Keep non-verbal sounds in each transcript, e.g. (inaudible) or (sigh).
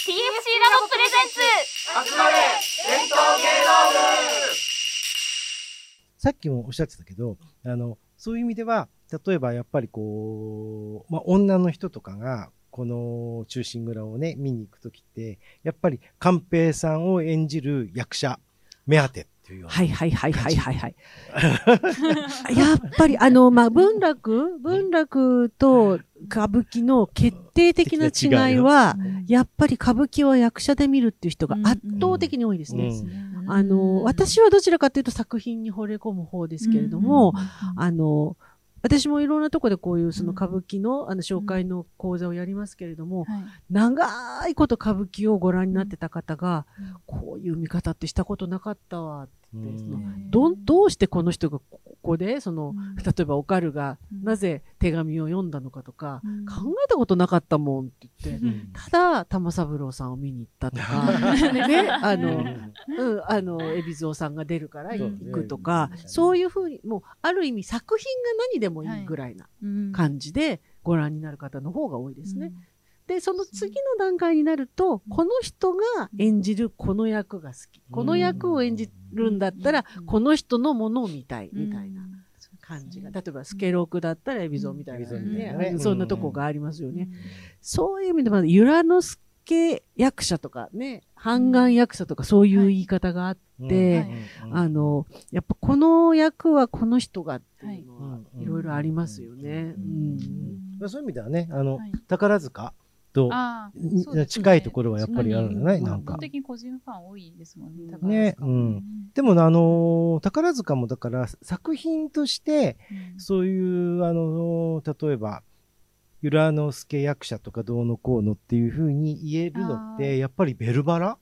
TFC ラボプレゼンツ。集まれ伝統芸能部。さっきもおっしゃってたけど、あの、そういう意味では、例えばやっぱりこう、まあ、女の人とかが、この忠臣蔵をね、見に行くときって、やっぱり寛平さんを演じる役者、目当て。っはいはいはいはいはいはい。やっぱり、あの、まあ、文楽文楽と歌舞伎の決定的な違いは、やっぱり歌舞伎は役者で見るっていう人が圧倒的に多いですね。うん。あの、私はどちらかというと作品に惚れ込む方ですけれども、あの、私もいろんなところでこういうその歌舞伎のあの紹介の講座をやりますけれども、長いこと歌舞伎をご覧になってた方が、こういう見方ってしたことなかったわって言って、そのどんどうしてこの人がここでその、例えばオカルがなぜ手紙を読んだのかとか、考えたことなかったもんって言って、うん。ただ玉三郎さんを見に行ったとか (laughs) ねあの、うん、あの海老蔵さんが出るから行くとか、そういうふうにもうある意味作品が何でもいいぐらいな感じでご覧になる方の方が多いですね。でその次の段階になると、この人が演じるこの役が好き、この役を演じるんだったら、この人のものを見たいみたいな感じが、例えばスケロクだったら海老蔵みたいな、海老蔵みたいなね。ねそんなとこがありますよね。そういう意味でまだ由良之助役者とかね、半眼役者とかそういう言い方があって、あの、やっぱこの役はこの人がっていうのはい。ろいろありますよね。うん。まあそういう意味ではね、あの、宝塚と近いところはやっぱりあるんじゃない、なんか基本。的に個人ファン多いですもんね。ね、うん。でも、あのー宝塚もだから作品として、そういう、あのー例えば、由良之助役者とかどうのこうのっていうふうに言えるのって、やっぱりベルバラ？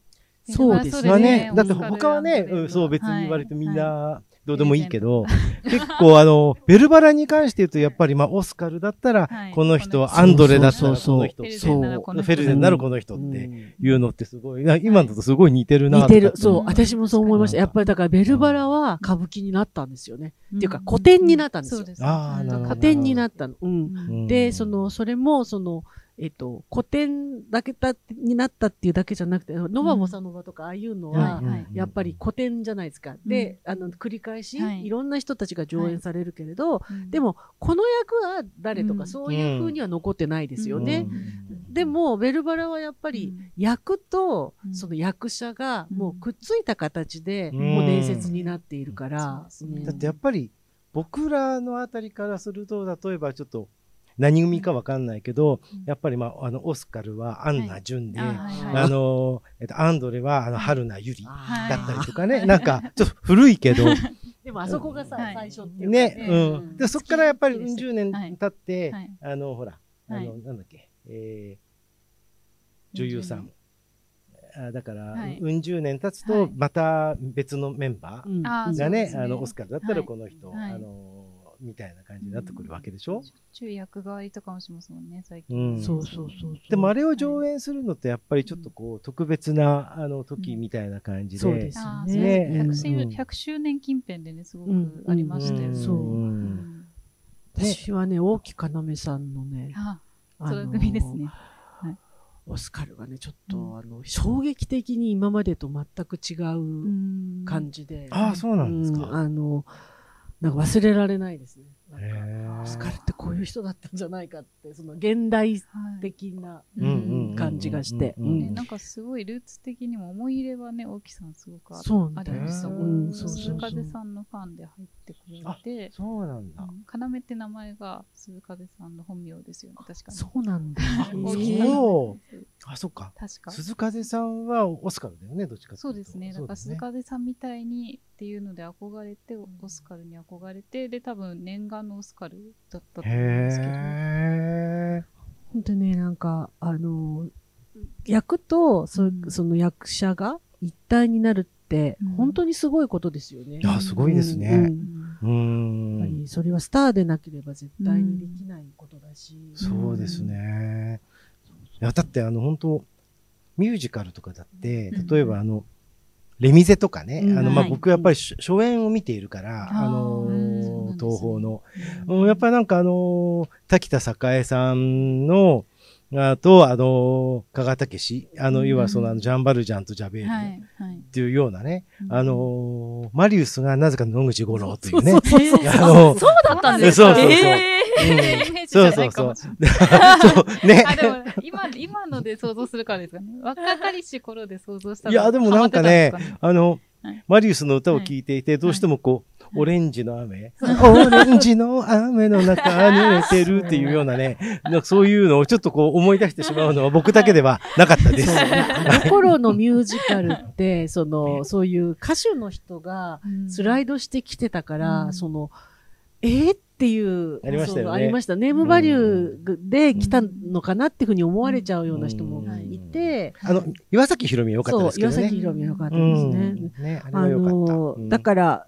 そうですがねね。だって他はね、うんそう別に割とみんなどうでもいいけど、結構あの、ベルバラに関して言うと、やっぱりまあ、オスカルだったらはい、この人、アンドレだったらこの人、フェルゼンならこの人フェルゼンならこの人っていうのってすごい、な今のとすごい似てるな似てる。そう。私もそう思いました。やっぱりだからベルバラは歌舞伎になったんですよね。っていうか古典になったんですよ。ああ、なるほど。古典になったの。ううんん。で、その、それも、その、えっと、古典だけだになったっていうだけじゃなくて、ノバボサノバとかああいうのはやっぱり古典じゃないですか。で、あの、繰り返し、はい。いろんな人たちが上演されるけれど、うんでも、この役は誰とか、うん。そういう風には残ってないですよね。うん。でも、ベルバラはやっぱりうん。役とうん。その役者がうん。もうくっついた形で、うん。もう伝説になっているから。だってやっぱり僕らのあたりからすると例えばちょっと何組かわかんないけど、うん。やっぱり、まあ、あのオスカルはアンナ・ジュンで、はいあの、えっと、アンドレはあの春菜ゆりだったりとかね、なんかちょっと古いけど。(laughs) でもあそこがさ、はい最初っていうかね、うん、でそこからやっぱりうん十年はい。経って、はい。あのほらあの、はい。なんだっけ、えー女優さん。あだから、はい。うん十年経つとはい。また別のメンバー、がね。あのオスカルだったらはい。この人、はい。あのみたいな感じになってくるわけでしょ、中役代わりとかもしますもんね、最う近。ん。そうそうそうそう。でもあれを上演するのってやっぱりちょっとこう特別なあの時みたいな感じで、そうですあよね。ーそうですね。100周100周年近辺でね、すごうん。くありましたよね。うん。そう。うん私はね、大木要さんのね、あ、あの組ですね。オスカルがね、ちょっと、あの、衝撃的に今までと全く違う感じで。ああそうなんですか、うん。あの、なんか忘れられないですね。スカルってこういう人だったんじゃないかって、その現代はい的な感じがして。ね、なんかすごいルーツ的にも思い入れはね、大木さんすごくあそうなんあだよね鈴風さんのファンで入ってくれて、そうなんだ、うん要って名前が鈴風さんの本名ですよね、確かに。そうなんだ。あそっか確か。鈴風さんはオスカルだよねどっちかそうですね。だから鈴風さんみたいにっていうので憧れて、オスカルに憧れて、で、多分念願のオスカルだったと思うんですけど。本当ね、なんか、あの、役とそ,、うん。その役者が一体になるってうん、本当にすごいことですよね。いやすごいですね。うん。うやっぱんりそれはスターでなければ絶対にできないことだし。そうですね。いや、だってあの、本当ミュージカルとかだって、うん。例えばあの、レミゼとかね、うん。あの、まあ、はい。僕やっぱり初初演を見ているから、あのうんー東宝の。うん。うんやっぱりなんかあのー滝田栄さんの、あと、あの、加賀武史、あの、うん。要はその、ジャンバルジャンとジャベールっていうようなね、うん。あの、マリウスがなぜか野口五郎というね、そうだったんですか？そうそうそう。えうん。イメージじゃないかもしれない。そう、ね。あ、でも、今、今ので想像するからですかね。若かりし頃で想像したの。いやでもなんかねあの、はい。マリウスの歌を聴いていて、どうしてもこう、はいオレンジの雨、オレンジの雨の中濡れてるっていうようなね、(laughs) なんかそういうのをちょっとこう思い出してしまうのは僕だけではなかったです。そう。あの頃のミュージカルって、(laughs) その、そういう歌手の人がうん。スライドしてきてたから、うん。その、えー、っていう、ありましたよね。ありました。ネームバリューで来たのかなっていうふうに思われちゃうような人もうん。いて、あの、岩崎宏美は良かったそうです、けどね。岩崎宏美は良かったうですね。ん。ね、あれあは良かった。だから、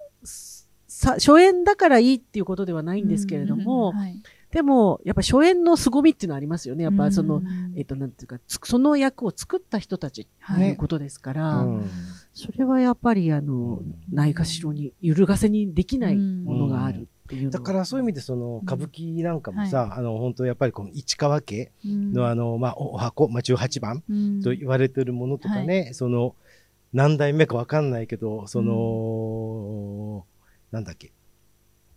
さ、初演だからいいっていうことではないんですけれども、はい。でも、やっぱ初演の凄みっていうのはありますよね。やっぱその、うんえっと、なんていうか、つその役を作った人たちっていうことですから、うん。それはやっぱり、あの、ないがしろに、揺るがせにできないものがあるっていうのはだからそういう意味でその歌舞伎なんかもさ、あの本当やっぱりこの市川家のあの、まあ、お箱、まあ、18番うん。と言われてるものとかね、その何代目かわかんないけどその、なんだっけ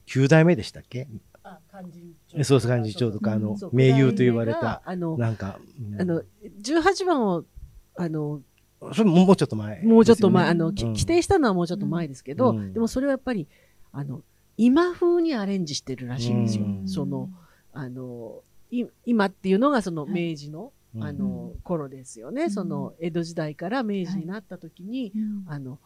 ？9代目でしたっけ？あ幹事えそうそう幹事長とかあの名優と言われたあの、なんか、うん。あの、18番を、あの、それももうちょっと前、もうちょっと前、あの、きうん。規定したのはもうちょっと前ですけど、うん。でもそれはやっぱり、あの、今風にアレンジしてるらしいんですよ。うん。その、あの、い今っていうのがそのはい。明治の、うん。あの、頃ですよね。うん。その、江戸時代から明治になった時に、うん。あの、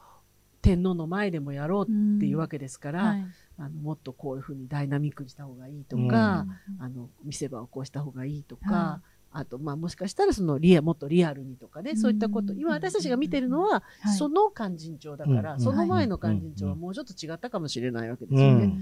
天皇の前でもやろうっていうわけですから、はい。あのもっとこういうふうにダイナミックにした方がいいとか、あの見せ場をこうした方がいいとか、はあとまあもしかしたらそのリアもっとリアルにとかね、うん。そういったこと今私たちが見てるのは、はい。その勧進帳だから、うん。その前の勧進帳はもうちょっと違ったかもしれないわけですよね、うん。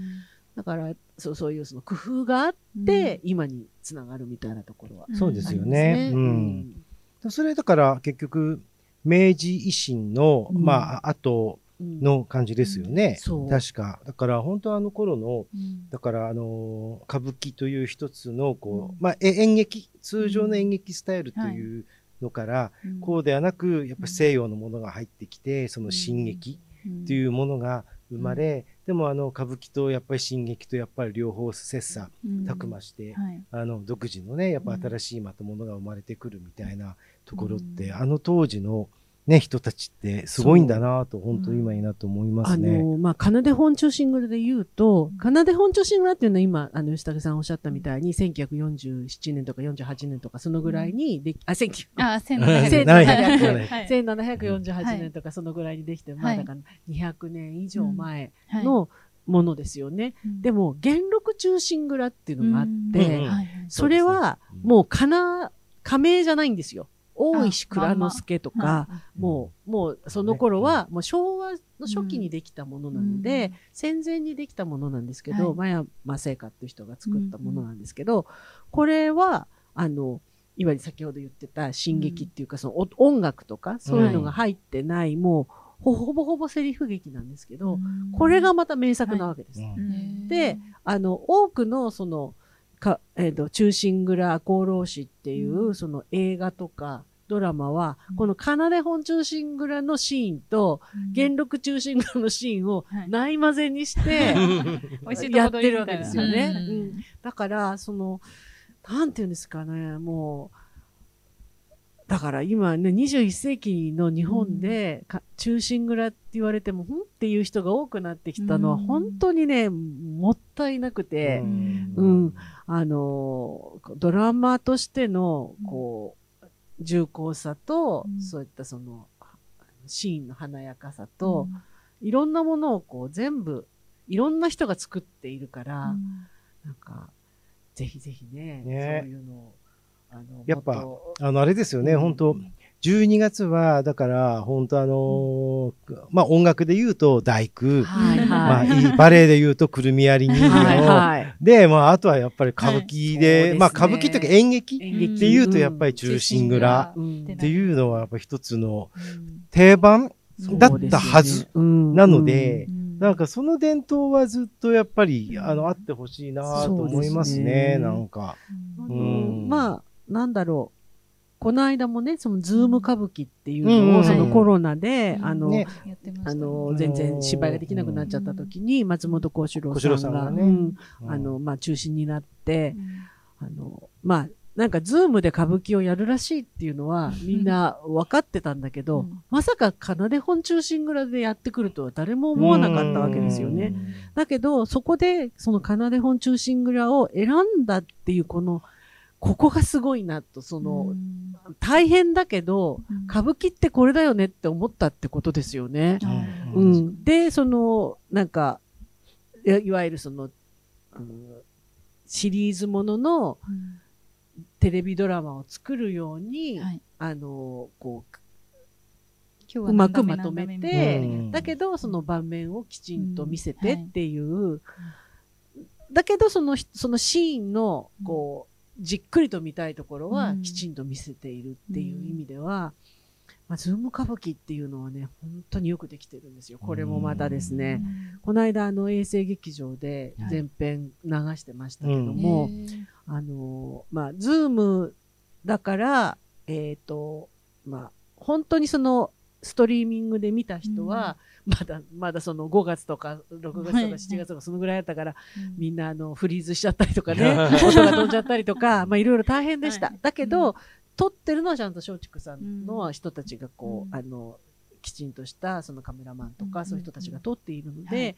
だからそうそういうその工夫があって、今につながるみたいなところはそうですよね。ううん。ん。それだから結局明治維新の、うん。まあ後うんの感じですよね。そう。確か。だから本当あの頃のうん。だからあの歌舞伎という一つのこう、うん。まあえ演劇通常の演劇スタイルというのから、うん。こうではなくやっぱ西洋のものが入ってきてその新劇というものが生まれ、でもあの歌舞伎とやっぱり新劇とやっぱり両方切磋琢磨して、はい。あの独自のねやっぱ新しいまたものが生まれてくるみたいなところって、うん。あの当時のね人たちってすごいんだなと本当に今いいなと思いますあね。の、まあ、奏で本中シングルで言うと、奏で本中シングルっていうのは今、あの、吉武さんおっしゃったみたいに、1947年とか48年とか、そのぐらいにでき、あ、1900あ、千うん七ないはい。はい1748はい年とかそのぐらいにできて、まだから200年以上前はい。のものですよね。でも、元禄中心蔵っていうのがあって、それはもうかな、仮名じゃないんですよ。大石蔵之介とか、もう、もうその頃は、もう昭和の初期にできたものなので、戦前にできたものなんですけど、はい。マヤマセイカっていう人が作ったものなんですけど、これは、あの、いわゆる先ほど言ってた進撃っていうか、そのお音楽とか、そういうのが入ってない、もうほ、ほぼほぼセリフ劇なんですけど、これがまた名作なわけです。うん。で、あの、多くの、その、か、えっ、と、忠臣蔵赤穂浪士っていう、うん。その映画とかドラマは、うん。この奏で本忠臣蔵のシーンと、元禄忠臣蔵のシーンをはい。ない混ぜにして、(laughs) やってるわけですよね。うんうんだから、その、なんていうんですかね、もう、だから今ね、21世紀の日本で、か中心蔵って言われても、んっていう人が多くなってきたのは、うん。本当にね、もったいなくて、うん。うん。あの、ドラマとしての、こう、重厚さと、うん。そういったその、シーンの華やかさと、いろんなものをこう全部、いろんな人が作っているから、なんか、ぜひぜひね、ね。そういうのを、あの、やっぱあのあれですよね、うん。本当12月はだから本当あのーまあ音楽で言うと大工、はいまあはい。いいバレエで言うとくるみやり人形、はいはい。でまああとはやっぱり歌舞伎で、はいですね。歌舞伎というか演劇っていうとやっぱり忠臣蔵うんっていうのはやっぱ一つのうん。定番だったはずなので、うん。なんかその伝統はずっとやっぱりあのあってほしいなと思いますね、すね。なんか。うん。まあ、なんだろう。この間もね、そのズーム歌舞伎っていうのを、うん。そのコロナで、うん。あの、あの、全然芝居ができなくなっちゃった時に、松本幸四郎さんが、あの、まあ、中心になって、あの、まあ、なんか、ズームで歌舞伎をやるらしいっていうのは、みんな分かってたんだけど、うん。まさか、仮名手本忠臣蔵でやってくるとは誰も思わなかったわけですよね。。だけど、そこで、その奏で本中心蔵を選んだっていう、この、ここがすごいなと、その、大変だけど、歌舞伎ってこれだよねって思ったってことですよね。ううん。ん、で、その、なんか、いいわゆるその、うんシリーズもののテレビドラマを作るように、はい。あの、こう、今日はうまく何まとめてうんだけど、その盤面をきちんと見せてうん。っていう、だけど、その、そのシーンの、こう、じっくりと見たいところはうんきちんと見せているっていう意味では、まあ、ズーム歌舞伎っていうのはね、本当によくできてるんですよ。これもまたですね。この間、あの、衛星劇場で全編流してましたけども、あの、まあ、ズームだから、えっ、と、まあ、本当にその、ストリーミングで見た人は、まだ、まだその5月とか6月とかはい。7月とかそのぐらいだったから、みん。んなあの、フリーズしちゃったりとかね、(laughs) 音が飛んじゃったりとか、まあいろいろ大変でした。はい。だけど、う撮ってるのはちゃんと松竹さんのうん。人たちがこう、うん。あの、きちんとしたそのカメラマンとか、うん。そういう人たちが撮っているのはで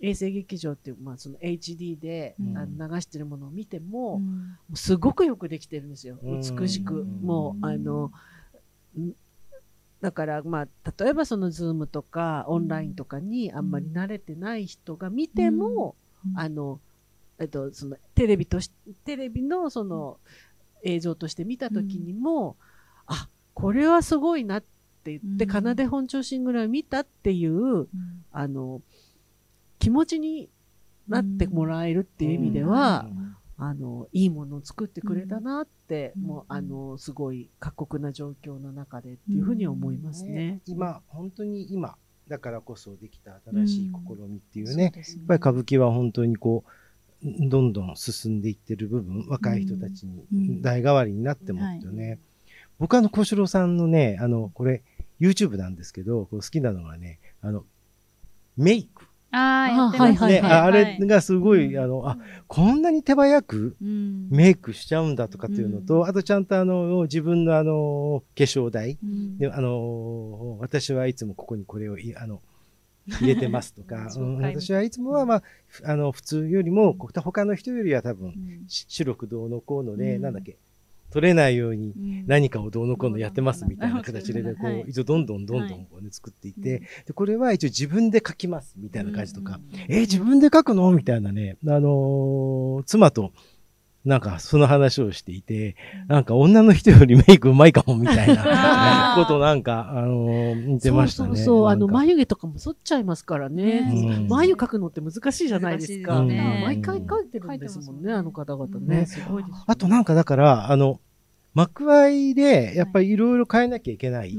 い、衛星劇場っていう、まあその HD で、うん。あの流してるものを見ても、うん。もうすごくよくできてるんですよ。うん美しく。うん。もう、あの、んだから、まあ、例えばそのズームとかオンラインとかにあんまり慣れてない人が見ても、うん。あの、えっと、そのテレビとし、テレビのその映像として見た時にも、あ、これはすごいなって言って、うん。奏で本調子ぐらい見たっていう、うん。あの、気持ちになってもらえるっていう意味では、あの、いいものを作ってくれたなって、うん。もう、あの、すごい過酷な状況の中でっていうふうに思いますね。今、本当に今、だからこそできた新しい試みっていうね、そうですねやっぱり歌舞伎は本当にこう、どんどん進んでいってる部分、若い人たちうんに代替わりになってますよね。僕あの、小四郎さんのね、あの、これ、YouTube なんですけど、好きなのがね、あの、メイク。ああ、やってますね、はいはいああれがすごい、うん。あの、あ、こんなに手早くうん。メイクしちゃうんだとかっていうのと、うん。あとちゃんとあの、自分のあの、化粧台、うん。で、あの、私はいつもここにこれをい、あの、入れてますとか、(laughs) 私はいつもはまあ、ふあの、普通よりも、こ他の人よりは多分、白くどうのこうので、うん。なんだっけ、取れないようにうん。何かをどうのこうのやってますみたいなうん形で、ね、こはい、う一応どんどんどんどはいんこうね、作っていて、で、これは一応自分で書きますみたいな感じとか、うん。えー自分で書くの？みたいなね、あのー妻と、なんかその話をしていて、なんか女の人よりメイクうまいかもみたいな (laughs) ことなんか、あのー言ってましたね。そうそうそう、あの、眉毛とかも剃っちゃいますからね。うん眉描くのって難しいじゃないですか。毎回描いてるんですもんね、あの方々ね。ねすごいです。あとなんかだから、あの、幕間でやっぱりいろいろ変えなきゃいけない、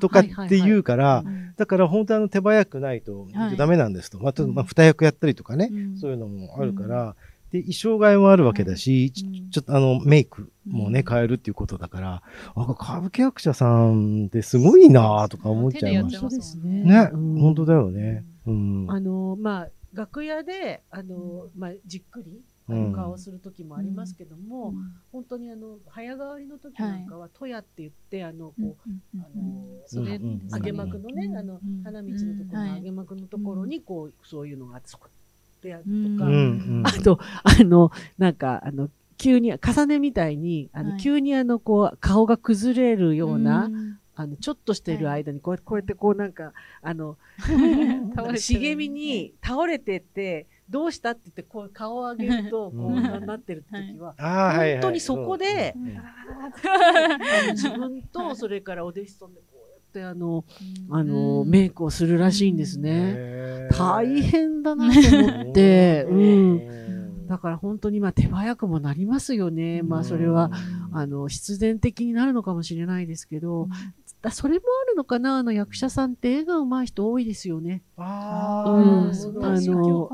とかって言うから、うんだから本当あの手早くないとはいダメなんですと。まあ、二役やったりとかね、うんそういうのもあるから、で、衣装替えもあるわけだし、ちょっとあの、メイクもね、うん。変えるっていうことだから、あ、歌舞伎役者さんってすごいなとか思っちゃいました。手でやってますね。ね、うん。本当だよね。うん。あの、まあ、楽屋で、あの、まあ、じっくり、顔をする時もありますけども、本当にあの、早変わりの時なんかは、トヤって言って、あの、こう、あの、それうん揚げ幕のね、うんあのうん、花道のところはい。の揚げ幕のところに、こう、そういうのがあって、そこでやるうんとか、うんうん。あと、あの、なんか、あの、急に、重ねみたいに、あの、はい。急にあの、こう、顔が崩れるような、ん。あの、ちょっとしてる間に、こうやって、こうやってこうなんか、あの、(laughs) 茂みに倒れてって、どうしたって言って、こう顔を上げると、こううんななってる時は。本当にそこで自分と、それからお弟子さんでって、あの、あの、うん。メイクをするらしいんですね。大変だなと思って、うん。うん。だから本当にまあ手早くもなりますよね。まあそれは、あの、必然的になるのかもしれないですけど、だそれもあるのかな？あの役者さんって絵が上手い人多いですよね。あうん。あ、そうあの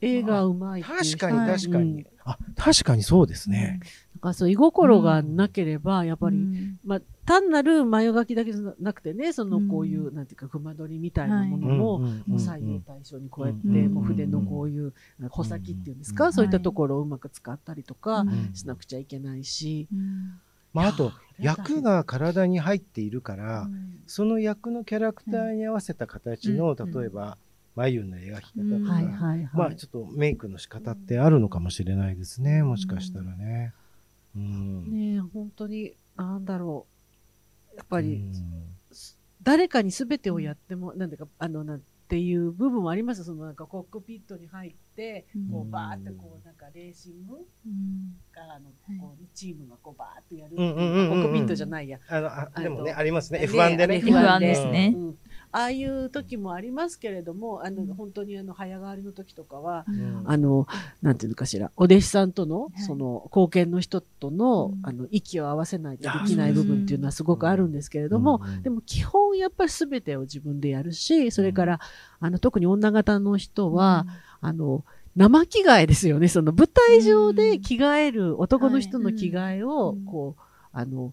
絵が上手い確かにはい。確かに。あ、確かにそうですね。だからそう、居心がなければ、やっぱり、まあ、単なる眉描きだけじゃなくてね、その、こういう、なんていうか、熊取りみたいなものも、もう採用対象にこうやって、もう筆のこういう、穂先っていうんですか、そういったところをうまく使ったりとかしなくちゃいけないし。まあ、あと、役が体に入っているから、その役のキャラクターに合わせた形の、例えば、眉の描き方とか、まあちょっとメイクの仕方ってあるのかもしれないですね、もしかしたらね。うん、ね本当に、なんだろう。やっぱり、誰かに全てをやっても、なんだか、あの、なんっていう部分もありますそのなんかコックピットに入って、こうバーってこうなんかレーシングからのこうチームがこうバーってやる、コックピットじゃないや。あのあでもねありますね F1 でね。F1 ですね。ああいう時もありますけれども、あの、本当にあの、早変わりの時とかは、あの、なんていうのかしら、お弟子さんとの、その、貢献の人との、あの、息を合わせないとできない部分っていうのはすごくあるんですけれども、でも基本やっぱり全てを自分でやるし、それから、あの、特に女型の人は、あの、生着替えですよね。その舞台上で着替える男の人の着替えを、こう、あの、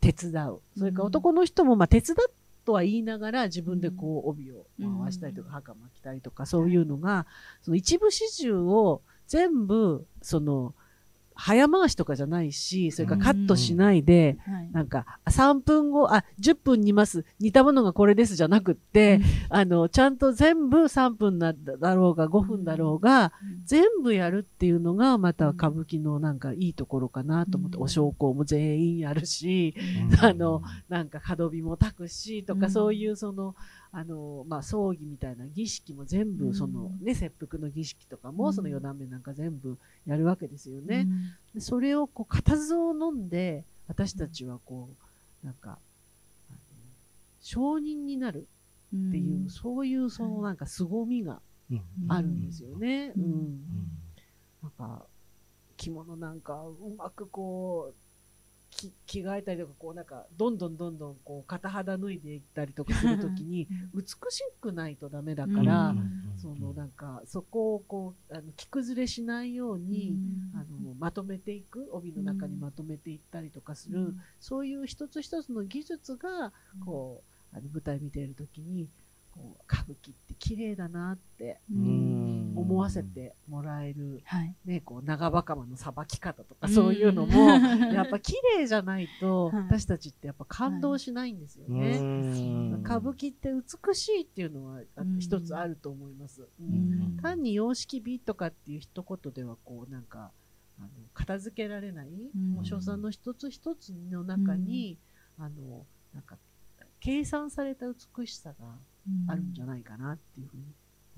手伝う。それから男の人も、まあ、手伝っとは言いながら自分でこう帯を回したりとか袴着たりとかそういうのがその一部始終を全部その早回しとかじゃないし、それからカットしないで、うんはい、なんか、3分後、あ、10分煮ます。煮たものがこれですじゃなくって、うん、あの、ちゃんと全部3分だろうが5分だろうが、うん、全部やるっていうのが、また歌舞伎のなんかいいところかなと思って、お焼香も全員やるし、あの、なんか角火も炊くし、とか、そういうその、あの、まあ、葬儀みたいな儀式も全部、そのね、切腹の儀式とかも、その四段目なんか全部やるわけですよね。でそれをこう、固唾を飲んで、私たちはこう、なんか、承認になるっていう、そういうそのなんか凄みがあるんですよね。うん。なんか、着物なんかうまくこう、着着替えたりとかこうなんかどんどんどんどんこう片肌脱いでいったりとかするときに美しくないとダメだから、そのなんかそこをこうあの着崩れしないように、あのまとめていく帯の中にまとめていったりとかする、そういう一つ一つの技術がこうあの舞台見ているときにこう歌舞伎って綺麗だなって思わせてもらえる、ね、こう長袴のさばき方とかそういうのも (laughs) やっぱ綺麗じゃないと私たちってやっぱ感動しないんですよね。歌舞伎って美しいっていうのは一つあると思います。単に様式美とかっていう一言ではこうなんかあの片付けられない、お所さんの一つ一つの中に、あのなんか計算された美しさがあるんじゃないかなっていうふうに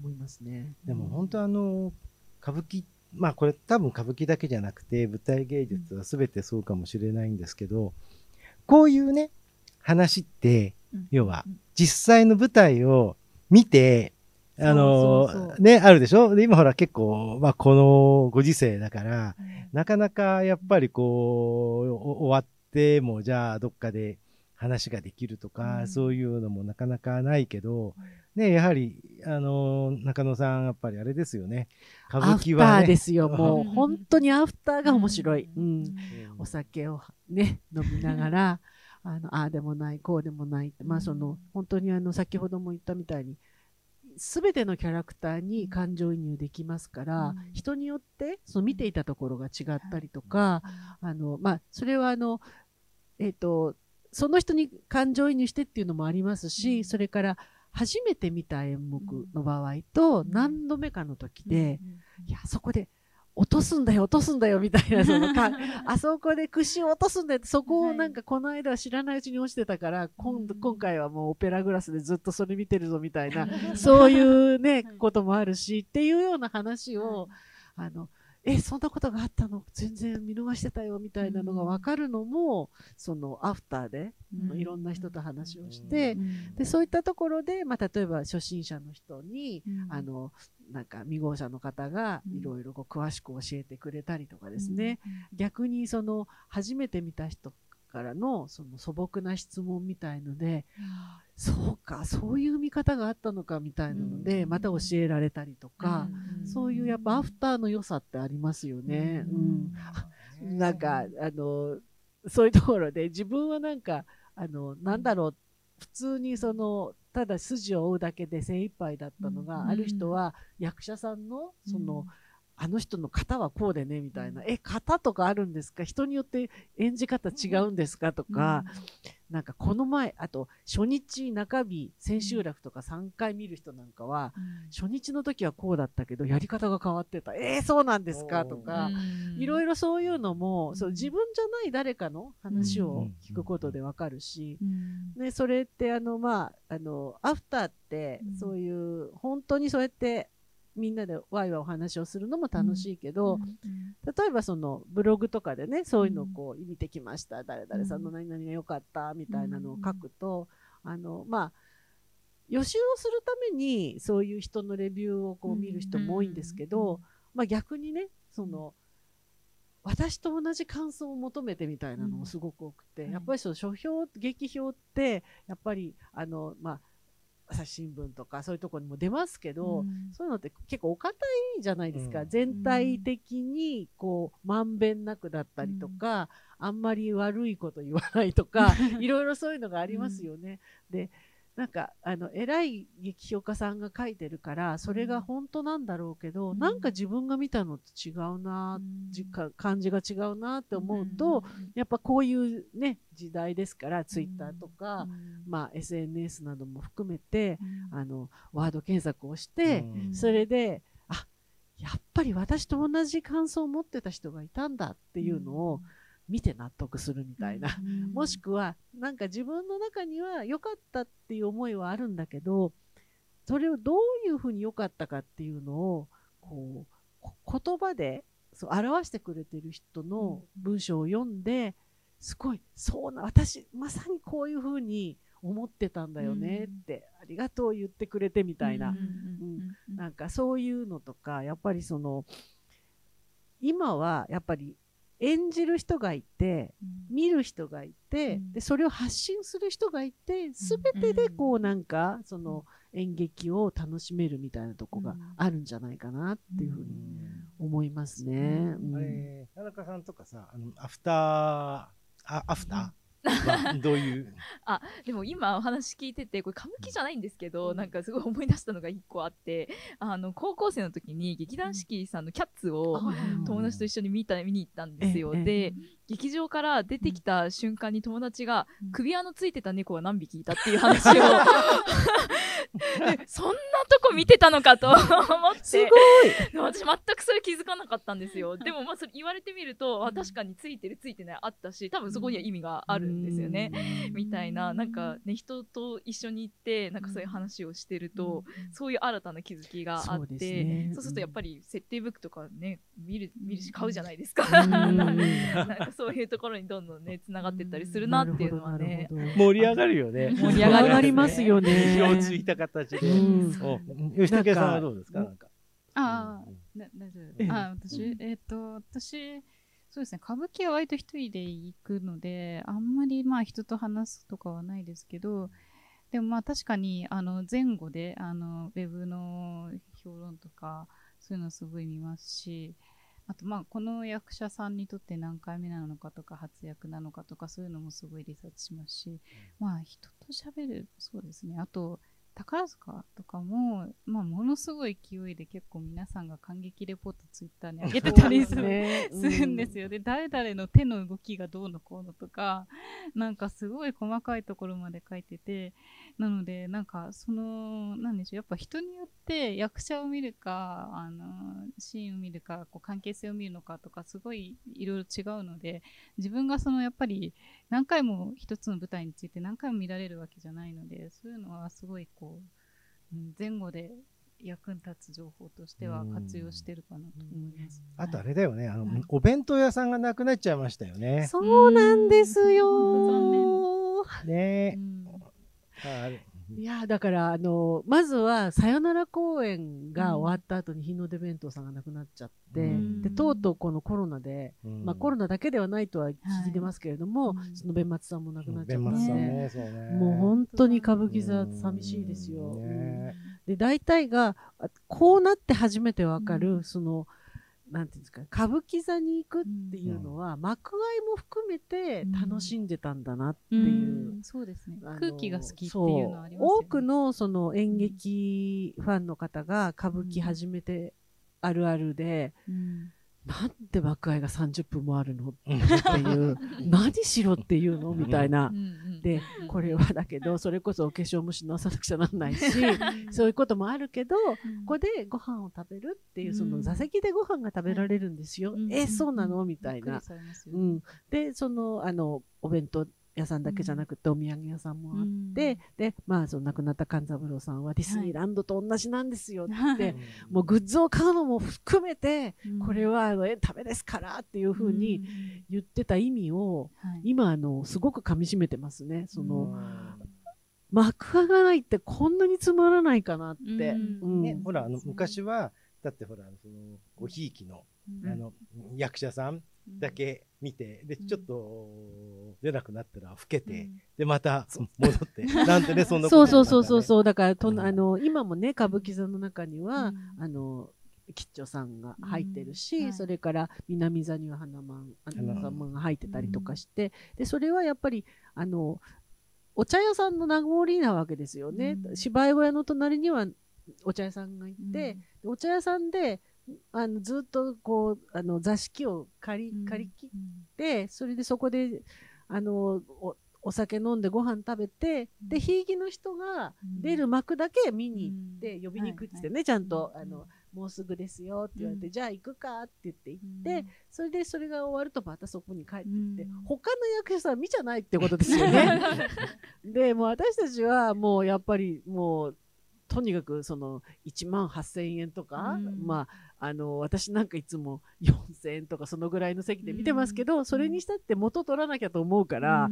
思いますね。でも本当あの歌舞伎まあこれ多分歌舞伎だけじゃなくて舞台芸術は全てそうかもしれないんですけど、こういうね話って、要は実際の舞台を見てあのね、あるでしょ？で今ほら結構、まあ、このご時世だから、なかなかやっぱりこう、終わっても、じゃあどっかで話ができるとか、うん、そういうのもなかなかないけど、ね、やはり、あのー、中野さん、やっぱりあれですよね。歌舞伎は、ね、アフターですよ。もう、本当にアフターが面白い。うん。お酒をね、飲みながら、あの、ああでもない、こうでもない。まあ、その、本当にあの、先ほども言ったみたいに、すべてのキャラクターに感情移入できますから、うん、人によってその見ていたところが違ったりとか、うん、あのまあ、それはあの、えーとその人に感情移入してっていうのもありますし、それから初めて見た演目の場合と何度目かの時で、いや、そこで落とすんだよ、落とすんだよ、みたいな、(laughs) そのか、あそこで串を落とすんだよそこをなんかこの間は知らないうちに落ちてたから、今度、今回はもうオペラグラスでずっとそれ見てるぞ、みたいな、そういうね、こともあるし、っていうような話を、あの、えそんなことがあったの？全然見逃してたよみたいなのが分かるのも、そのアフターで、うん、いろんな人と話をして、うん、でそういったところで、まあ、例えば初心者の人に、うん、あのなんか未号者の方がいろいろ詳しく教えてくれたりとかですね、逆にその初めて見た人からのその素朴な質問みたいので、そうかそういう見方があったのかみたいなので、また教えられたりとか、そういうやっぱアフターの良さってありますよね。うん、なんかあのそういうところで自分はなんかあのなんだろう普通にそのただ筋を追うだけで精一杯だったのが、ある人は役者さんのその、あの人の型はこうでねみたいな、え型とかあるんですか？人によって演じ方違うんですか？とか、なんかこの前あと初日中日千秋楽とか3回見る人なんかは、初日の時はこうだったけどやり方が変わってた。えー、そうなんですか？とかいろいろそういうのもそう自分じゃない誰かの話を聞くことでわかるし、でそれってあのまああのアフターってそういう本当にそうやってみんなでワイワイお話をするのも楽しいけど、例えばそのブログとかでねそういうのをこう見てきました、誰々さんの何々が良かったみたいなのを書くと、あのまあ予習をするためにそういう人のレビューをこう見る人も多いんですけど、まあ、逆にねその私と同じ感想を求めてみたいなのもすごく多くて、やっぱりその書評劇評ってやっぱりあのまあ朝日新聞とかそういうところにも出ますけど、うん、そういうのって結構お堅いじゃないですか、うん、全体的にこうまんべんなくだったりとか、うん、あんまり悪いこと言わないとか (laughs) いろいろそういうのがありますよね。でなんかあの偉い劇評家さんが書いてるからそれが本当なんだろうけど、うん、なんか自分が見たのと違うな、うん、感じが違うなって思うと、うん、やっぱこういうね時代ですからツイッターとか、まあ、SNS なども含めて、あのワード検索をして、それであやっぱり私と同じ感想を持ってた人がいたんだっていうのを、見て納得するみたいな、うん、もしくはなんか自分の中には良かったっていう思いはあるんだけどそれをどういうふうに良かったかっていうのをこう言葉でそう表してくれてる人の文章を読んですごいそうな私まさにこういうふうに思ってたんだよねって、うん、ありがとう言ってくれてみたいな、うん、なんかそういうのとかやっぱりその今はやっぱり演じる人がいて、うん、見る人がいて、うん、でそれを発信する人がいて全てでこうなんかその演劇を楽しめるみたいなとこがあるんじゃないかなっていうふうに思いますね。あれ田中さんとかさあのアフターあアフター、どういう？(laughs) あでも今お話聞いててこれ歌舞伎じゃないんですけど、うん、なんかすごい思い出したのが1個あってあの高校生の時に劇団四季さんの「キャッツ」を友達と一緒に見た見に行ったんですよ。で劇場から出てきた瞬間に友達が首輪のついてた猫が何匹いたっていう話を。(laughs) そんなとこ見てたのかと思って。すごい。私全くそれ気づかなかったんですよ。でもまあそれ言われてみると、あ確かについてるついてないあったし多分そこには意味があるんですよね。みたいななんかね人と一緒に行ってなんかそういう話をしてると、そういう新たな気づきがあってそう、ね,、するとやっぱり設定ブックとかね見る見るし買うじゃないですか。(laughs) なんかそういうところにどんどんねつながっていったりするなっていうのはね。盛り上がるよね。盛り上がりますよね。火をついた形で、吉武さんはどうですか？なんかああ、大丈夫。あ私えっと私そうですね。歌舞伎は割と一人で行くのであんまりまあ人と話すとかはないですけどでもまあ確かにあの前後であのウェブの評論とかそういうのすごい見ますしあとまあこの役者さんにとって何回目なのかとか初役なのかとかそういうのもすごいリサーチしますし、まあ人と喋るそうですね。あと宝塚とかも、まあ、ものすごい勢いで結構皆さんが感激レポートツイッターに上げてたりするね、するんですよ。で、誰々の手の動きがどうのこうのとか、なんかすごい細かいところまで書いてて、なので、なんかその、なんでしょう、やっぱ人によって役者を見るか、あの、シーンを見るか、こう関係性を見るのかとか、すごいいろいろ違うので、自分がそのやっぱり何回も一つの舞台について何回も見られるわけじゃないので、そういうのはすごいこう、前後で役に立つ情報としては活用してるかなと思います。あとあれだよね、あの、はい、お弁当屋さんがなくなっちゃいましたよね。そうなんですよ。ね、い。やだからあのまずはさよなら公演が終わった後に日の出弁当さんが亡くなっちゃって、うん、でとうとうこのコロナで、うん、まあ、コロナだけではないとは聞いてますけれども、はい、その弁松さんも亡くなっちゃって、ねね、もう本当に歌舞伎座寂しいですよ。ね、で大体がこうなって初めてわかる、そのなんていうんですか歌舞伎座に行くっていうのは、うん、幕間も含めて楽しんでたんだなっていう、うん。うん、そうですね。空気が好きっていうのはあります、ね、多くのその演劇ファンの方が歌舞伎始めてあるあるで、なんで幕間が30分もあるの？っていう。何しろっていうの？みたいな、でこれはだけどそれこそお化粧もし直さなくちゃならないしそういうこともあるけど、ここでご飯を食べるっていうその座席でご飯が食べられるんですよ、えそうなの？みたいな、うん、でそのあのお弁当屋さんだけじゃなくてお土産屋さんもあって、うん、でまあその亡くなった勘三郎さんはディズニーランドと同じなんですよって、はい、もうグッズを買うのも含めて、うん、これはあのエンタメですからっていうふうに言ってた意味を、うん、今あのすごくかみしめてますね。その幕がないってこんなにつまらないかなって。ね、ほらあの昔はだってほらそのごひいきのあの役者さんだけ見て、で、ちょっと出なくなったら老けて、で、また戻って、なんてね、そんなこと、ね、そうそうそうそう、だからと、あの、今もね、歌舞伎座の中には、あの、吉兆さんが入ってるし、うんはい、それから南座には花満花満が入ってたりとかして、うん、でそれはやっぱりあのお茶屋さんの名残なわけですよね、うん、芝居小屋の隣にはお茶屋さんがいて、お茶屋さんであのずっとこうあの座敷を借り借り切って、それでそこであのおお酒飲んでご飯食べて、でひいきの人が出る幕だけ見に行って呼びに行くってってね、ちゃんとあのもうすぐですよって言われて、じゃあ行くかって言って行って、それでそれが終わるとまたそこに帰ってきて、他の役者さん見ちゃないってことですよね。(laughs) でもう私たちはもうやっぱりもうとにかくその1万8000円とか、まああの私なんかいつも4000円とかそのぐらいの席で見てますけど、うん、それにしたって元取らなきゃと思うから、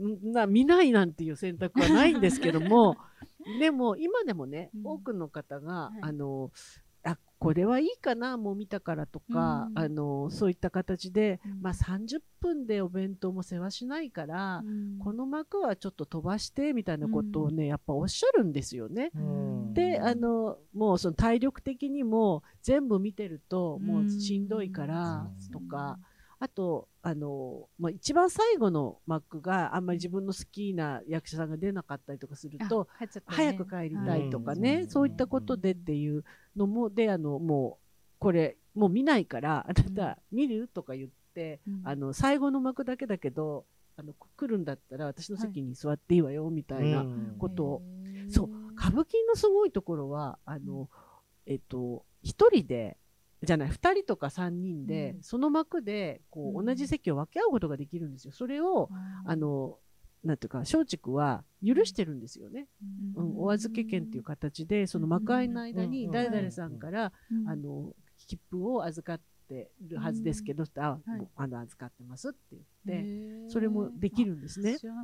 うん、な見ないなんていう選択はないんですけども (laughs) でも今でもね、多くの方が、はい、あのあこれはいいかなもう見たからとか、うん、あのそういった形で、うん、まあ、30分でお弁当も世話しないから、うん、この幕はちょっと飛ばしてみたいなことをね、やっぱおっしゃるんですよね。であのもうその体力的にも全部見てるともうしんどいからとか。あと、あの、まあ、一番最後のマックがあんまり自分の好きな役者さんが出なかったりとかすると、ね、早く帰りたいとかね、はい、そういったことでっていうのも、で、あの、もう、これ、もう見ないから、あなた見る？とか言って、うん、あの、最後の幕だけだけど、あの、来るんだったら私の席に座っていいわよ、みたいなことを、はい、そう、歌舞伎のすごいところは、あの、えっと、一人で、じゃない2人とか3人で、うん、その幕でこう、同じ席を分け合うことができるんですよ。それを、あ。のなんていうか松竹は許してるんですよね、うん、お預け券っていう形でその幕間の間に誰々さんから、あの切符を預かってるはずですけど、あ、あの預かってますって言ってそれもできるんですね。そう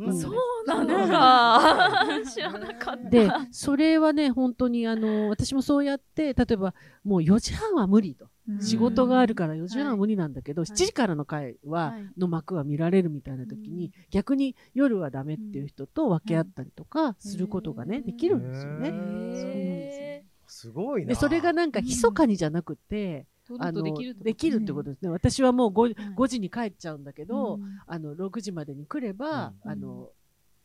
なのか。知らなかった。でそれはね本当にあの私もそうやって例えばもう4時半は無理と。仕事があるから4時半は無理なんだけど、7時からの会は、の幕は見られるみたいな時に、逆に夜はダメっていう人と分け合ったりとかすることがね、できるんですよね。すごいでそれがなんか密かにじゃなくて、あのできるってことですね。私はもう 5, 5時に帰っちゃうんだけど、あの6時までに来れば、あの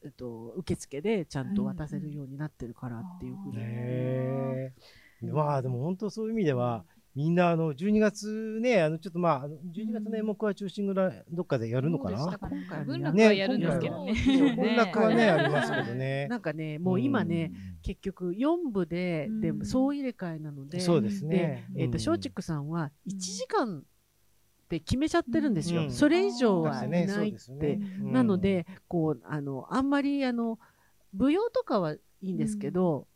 えっと、受付でちゃんと渡せるようになってるからっていうふうに。へまあでも本当そういう意味では、みんなあの12月ね、あのちょっとまあ、12月の演目は中心ぐらいどっかでやるのかな、今回文楽はやるんですけどね。文楽はね、ありますけどね。なんかね、もう今ね、結局4部で、で総入れ替えなので、そうですね。えっと、松竹さんは1時間って決めちゃってるんですよ。それ以上はいないって。なので、こう、あの、あんまり、あの、舞踊とかはいいんですけど、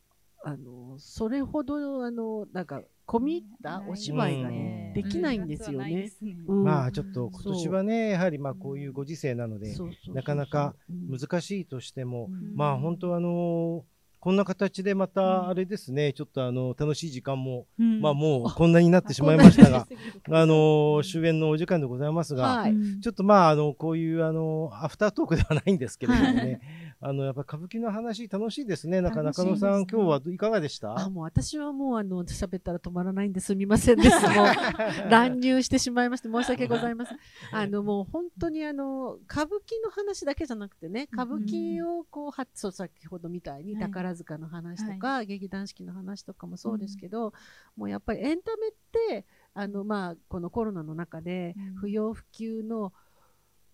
あの、それほど、あの、なんか、込み入ったお芝居がね、できないんですよね。まあちょっと今年はね、やはりまあこういうご時世なので、なかなか難しいとしても、まあ本当あのこんな形でまたあれですね、ちょっとあの楽しい時間も、まあもうこんなになってしまいましたが、あの終演のお時間でございますが、ちょっとまああのこういうあのアフタートークではないんですけれどもね、あのやっぱ歌舞伎の話楽しいですね。なんか中野さん、今日はいかがでした？あもう私はもうあの喋ったら止まらないんです。みませんです。(laughs) もう乱入してしまいまして申し訳ございません。(laughs) あのもう本当にあの歌舞伎の話だけじゃなくてね、歌舞伎をこうはそう先ほどみたいに宝塚の話とか、はい、劇団四季の話とかもそうですけど、うん、もうやっぱりエンタメってあのまあこのコロナの中で不要不急の、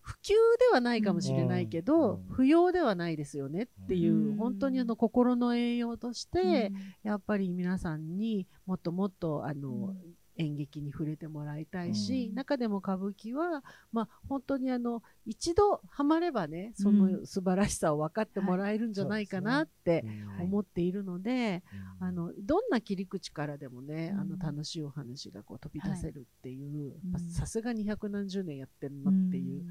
普及ではないかもしれないけど、不要ではないですよねっていう、本当にあの心の栄養として、やっぱり皆さんにもっともっとあの、演劇に触れてもらいたいし、うん、中でも歌舞伎は、まあ、本当にあの一度ハマればねその素晴らしさを分かってもらえるんじゃないかなって思っているので、あのどんな切り口からでもね、あの楽しいお話がこう飛び出せるっていうさすがに百何十年やってるなっていう、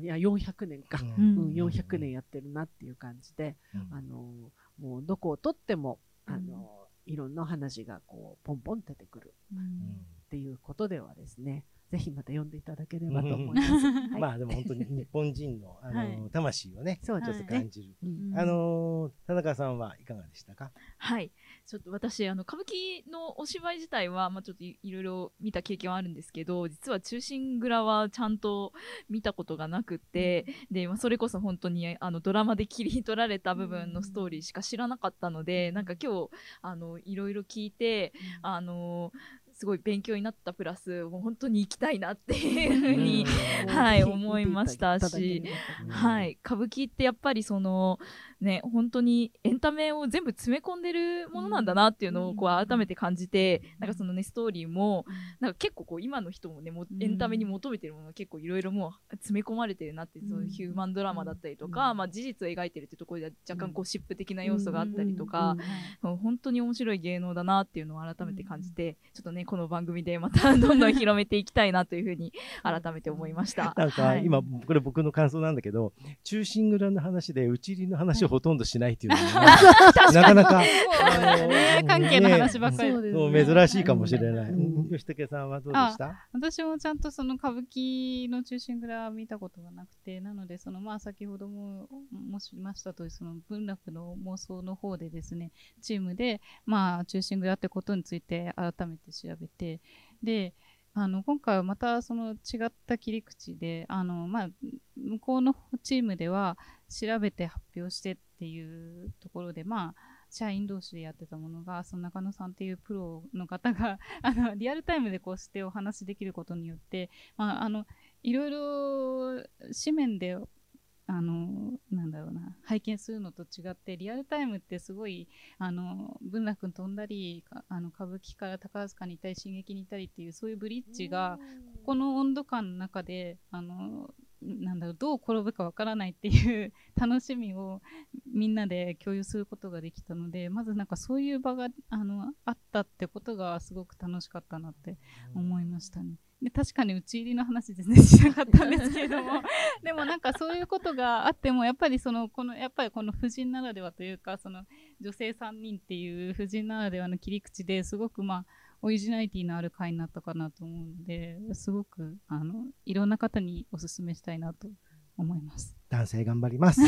いや400年か、うん。400年やってるなっていう感じで、あのもうどこをとってもあの、いろんな話がこうポンポン出てくるっていうことではですね、ぜひまた読んでいただければと思います。はい、まあでも本当に日本人のあの、はい、魂をね、ちょっと感じる。あの田中さんはいかがでしたか？はい、ちょっと私あの歌舞伎のお芝居自体はまあちょっといろいろ見た経験はあるんですけど、実は忠臣蔵はちゃんと見たことがなくて、でまあそれこそ本当にあのドラマで切り取られた部分のストーリーしか知らなかったので、なんか今日あのいろいろ聞いて、あのすごい勉強になったプラスもう本当に行きたいなっていうふうに、はい、思いましたし、はい、歌舞伎ってやっぱりそのね本当にエンタメを全部詰め込んでるものなんだなっていうのをこう改めて感じて、なんかそのねストーリーもなんか結構こう今の人もねもエンタメに求めてるものが結構いろいろもう詰め込まれてるなってそのヒューマンドラマだったりとか、まあ、事実を描いてるってところで若干ゴシップ的な要素があったりとか、本当に面白い芸能だなっていうのを改めて感じてちょっとねこの番組でまた (laughs) どんどん広めていきたいなというふうに改めて思いました。なんか今、これ僕の感想なんだけど、忠臣蔵の話で打ち入りの話をほとんどしないっていうのは、(laughs) なかなか、関係の話ばっかり、珍しいかもしれない。吉武さんはどうでした？私もちゃんとその歌舞伎の忠臣蔵見たことがなくて、なので、そのまあ先ほども申しましたとおり、その文楽の妄想の方でですね、チームで、まあ忠臣蔵ってことについて改めて調べて、で、あの今回はまたその違った切り口であの、まあ、向こうのチームでは調べて発表してっていうところで、まあ、社員同士でやってたものがその中野さんっていうプロの方が (laughs) あのリアルタイムでこうしてお話しできることによって、まあ、あのいろいろ紙面であのなんだろうな拝見するのと違ってリアルタイムってすごいあの文楽飛んだりあの歌舞伎から宝塚に行ったり進撃に行ったりっていうそういうブリッジがここの温度感の中であのなんだろうどう転ぶかわからないっていう楽しみをみんなで共有することができたのでまずなんかそういう場があのあったってことがすごく楽しかったなって思いましたね。で確かに打ち入りの話全然しなかったんですけれども (laughs) でもなんかそういうことがあってもやっぱりそのこのやっぱりこの婦人ならではというかその女性3人っていう婦人ならではの切り口ですごくまあオリジナリティのある回になったかなと思うのですごくあのいろんな方にお勧めしたいなと思います。男性頑張ります。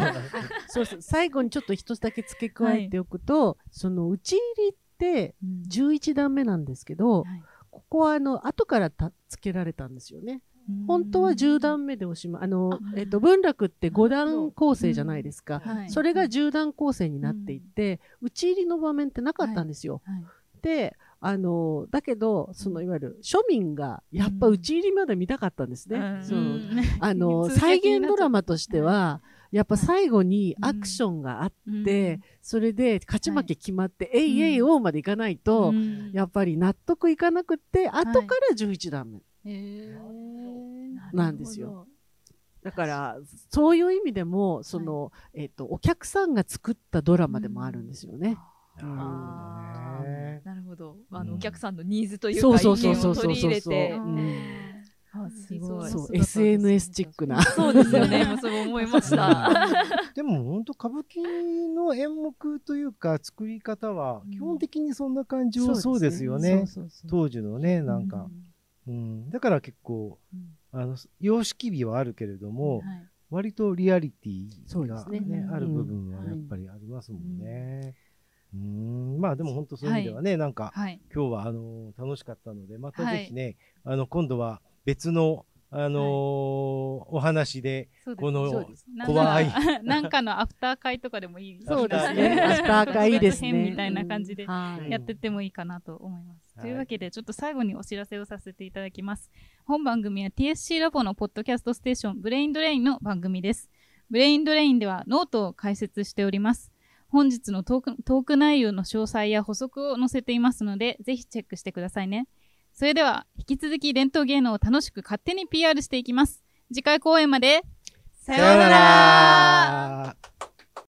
(laughs) そうそう最後にちょっと一つだけ付け加えておくと、はい、その打ち入りって11段目なんですけど、はいここはあの後からたつけられたんですよね。本当は10段目でおしまい。あの、えっと、文楽って5段構成じゃないですか。それが10段構成になっていて、打ち入りの場面ってなかったんですよ。で、あの、だけど、そのいわゆる庶民がやっぱ打ち入りまで見たかったんですね。そのあの、(laughs) 再現ドラマとしては、やっぱ最後にアクションがあって、うん、それで勝ち負け決まって、はい、えいえいおうまでいかないと、うん、やっぱり納得いかなくて、後から11段目。なんですよ。だから、そういう意味でも、その、はい、えっ、ー、と、お客さんが作ったドラマでもあるんですよね。うん、なるほど。あの、お客さんのニーズというか、意見を取り入れて。すごい。そう、SNS チックな。そうですよね。そう思いました。でも本当歌舞伎の演目というか作り方は基本的にそんな感じを、そうですよね。当時のねなんか、うん、だから結構、あの様式美はあるけれども、割とリアリティがね、ね。ある部分はやっぱりありますもんね。うん。まあでも本当そういう意味ではね、はい、なんか、はい、今日はあの楽しかったのでまたぜひね、はい、あの今度は別のあのーはい、お話で、この怖い。(laughs) なんかのアフター会とかでもいいそうですね。アフター会いいですね。みたいな感じでやってってもいいかなと思います。というわけで、ちょっと最後にお知らせをさせていただきます。本番組は TSC ラボのポッドキャストステーションブレインドレインの番組です。ブレインドレインではノートを解説しております。本日のトークトーク内容の詳細や補足を載せていますので、ぜひチェックしてくださいね。それでは、引き続き伝統芸能を楽しく勝手に PR していきます。次回公演まで、さようなら。